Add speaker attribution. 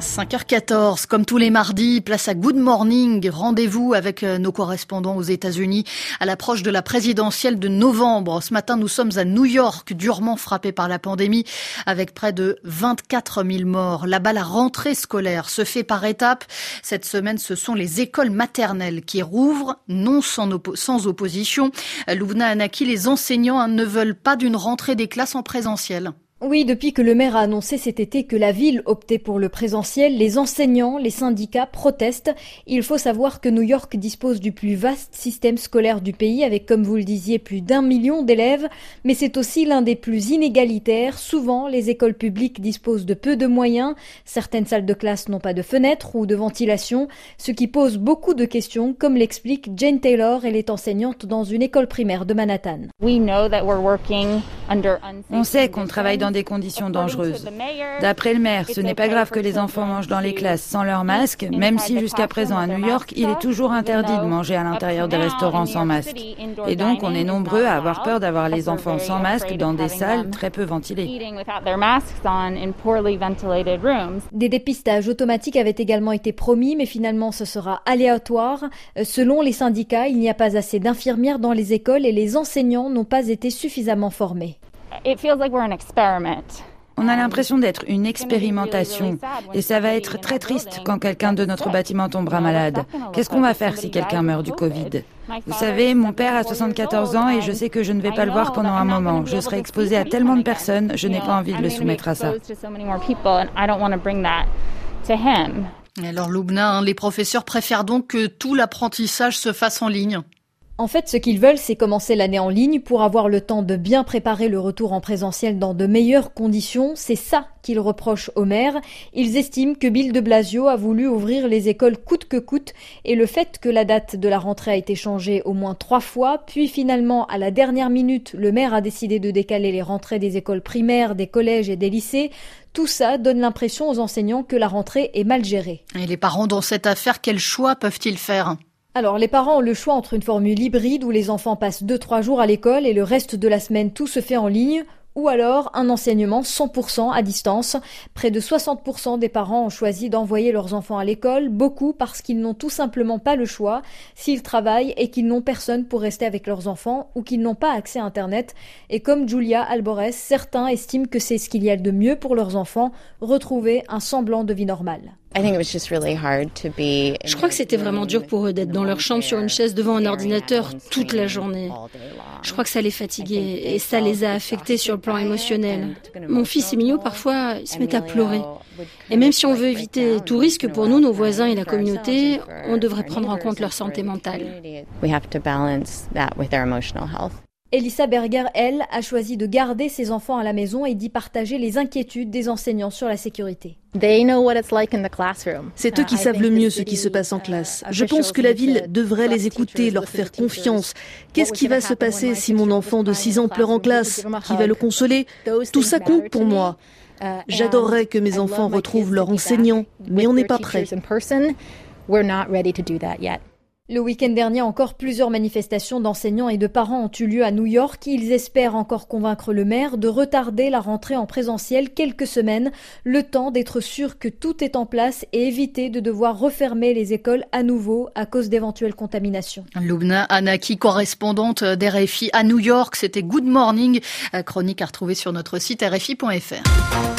Speaker 1: 5h14, comme tous les mardis, place à Good Morning. Rendez-vous avec euh, nos correspondants aux États-Unis à l'approche de la présidentielle de novembre. Ce matin, nous sommes à New York, durement frappé par la pandémie, avec près de 24 000 morts. Là-bas, la rentrée scolaire se fait par étapes. Cette semaine, ce sont les écoles maternelles qui rouvrent, non sans, opposition. Louvna Anaki, les enseignants hein, ne veulent pas d'une rentrée des classes en présentiel.
Speaker 2: Oui, depuis que le maire a annoncé cet été que la ville optait pour le présentiel, les enseignants, les syndicats protestent. Il faut savoir que New York dispose du plus vaste système scolaire du pays avec, comme vous le disiez, plus d'un million d'élèves, mais c'est aussi l'un des plus inégalitaires. Souvent, les écoles publiques disposent de peu de moyens. Certaines salles de classe n'ont pas de fenêtres ou de ventilation, ce qui pose beaucoup de questions, comme l'explique Jane Taylor. Elle est enseignante dans une école primaire de Manhattan.
Speaker 3: On sait qu'on travaille dans des conditions dangereuses. D'après le maire, ce n'est pas grave que les enfants mangent dans les classes sans leur masque, même si jusqu'à présent à New York, il est toujours interdit de manger à l'intérieur des restaurants sans masque. Et donc, on est nombreux à avoir peur d'avoir les enfants sans masque dans des salles très peu ventilées.
Speaker 2: Des dépistages automatiques avaient également été promis, mais finalement ce sera aléatoire. Euh, selon les syndicats, il n'y a pas assez d'infirmières dans les écoles et les enseignants n'ont pas été suffisamment formés.
Speaker 3: On a l'impression d'être une expérimentation. et ça va être très triste quand quelqu'un de notre bâtiment tombera malade. Qu'est-ce qu'on va faire si quelqu'un meurt du Covid. Vous savez, mon père a 74 ans et je sais que je ne vais pas le voir pendant un moment. Je serai exposé à tellement de personnes, je n'ai pas envie de le soumettre à ça.
Speaker 1: Alors Loubna, hein, les professeurs préfèrent donc que tout l'apprentissage se fasse en ligne
Speaker 2: en fait, ce qu'ils veulent, c'est commencer l'année en ligne pour avoir le temps de bien préparer le retour en présentiel dans de meilleures conditions. C'est ça qu'ils reprochent au maire. Ils estiment que Bill de Blasio a voulu ouvrir les écoles coûte que coûte et le fait que la date de la rentrée a été changée au moins trois fois, puis finalement, à la dernière minute, le maire a décidé de décaler les rentrées des écoles primaires, des collèges et des lycées. Tout ça donne l'impression aux enseignants que la rentrée est mal gérée.
Speaker 1: Et les parents dans cette affaire, quel choix peuvent-ils faire?
Speaker 2: Alors, les parents ont le choix entre une formule hybride où les enfants passent 2-3 jours à l'école et le reste de la semaine tout se fait en ligne, ou alors un enseignement 100% à distance. Près de 60% des parents ont choisi d'envoyer leurs enfants à l'école, beaucoup parce qu'ils n'ont tout simplement pas le choix s'ils travaillent et qu'ils n'ont personne pour rester avec leurs enfants ou qu'ils n'ont pas accès à Internet. Et comme Julia Alborès, certains estiment que c'est ce qu'il y a de mieux pour leurs enfants, retrouver un semblant de vie normale.
Speaker 4: Je crois que c'était vraiment dur pour eux d'être dans leur chambre sur une chaise devant un ordinateur toute la journée. Je crois que ça les fatiguait et ça les a affectés sur le plan émotionnel. Mon fils Emilio, parfois, il se met à pleurer. Et même si on veut éviter tout risque pour nous, nos voisins et la communauté, on devrait prendre en compte leur santé mentale.
Speaker 2: Elissa Berger, elle, a choisi de garder ses enfants à la maison et d'y partager les inquiétudes des enseignants sur la sécurité.
Speaker 5: C'est eux qui savent le mieux ce qui se passe en classe. Je pense que la ville devrait les écouter, leur faire confiance. Qu'est-ce qui va se passer si mon enfant de 6 ans pleure en classe Qui va le consoler Tout ça compte pour moi. J'adorerais que mes enfants retrouvent leur enseignant, mais on n'est pas prêt.
Speaker 2: Le week-end dernier, encore plusieurs manifestations d'enseignants et de parents ont eu lieu à New York. Ils espèrent encore convaincre le maire de retarder la rentrée en présentiel quelques semaines, le temps d'être sûr que tout est en place et éviter de devoir refermer les écoles à nouveau à cause d'éventuelles contaminations.
Speaker 1: Loubna Anaki, correspondante d'RFI à New York, c'était Good Morning, chronique à retrouver sur notre site rfi.fr.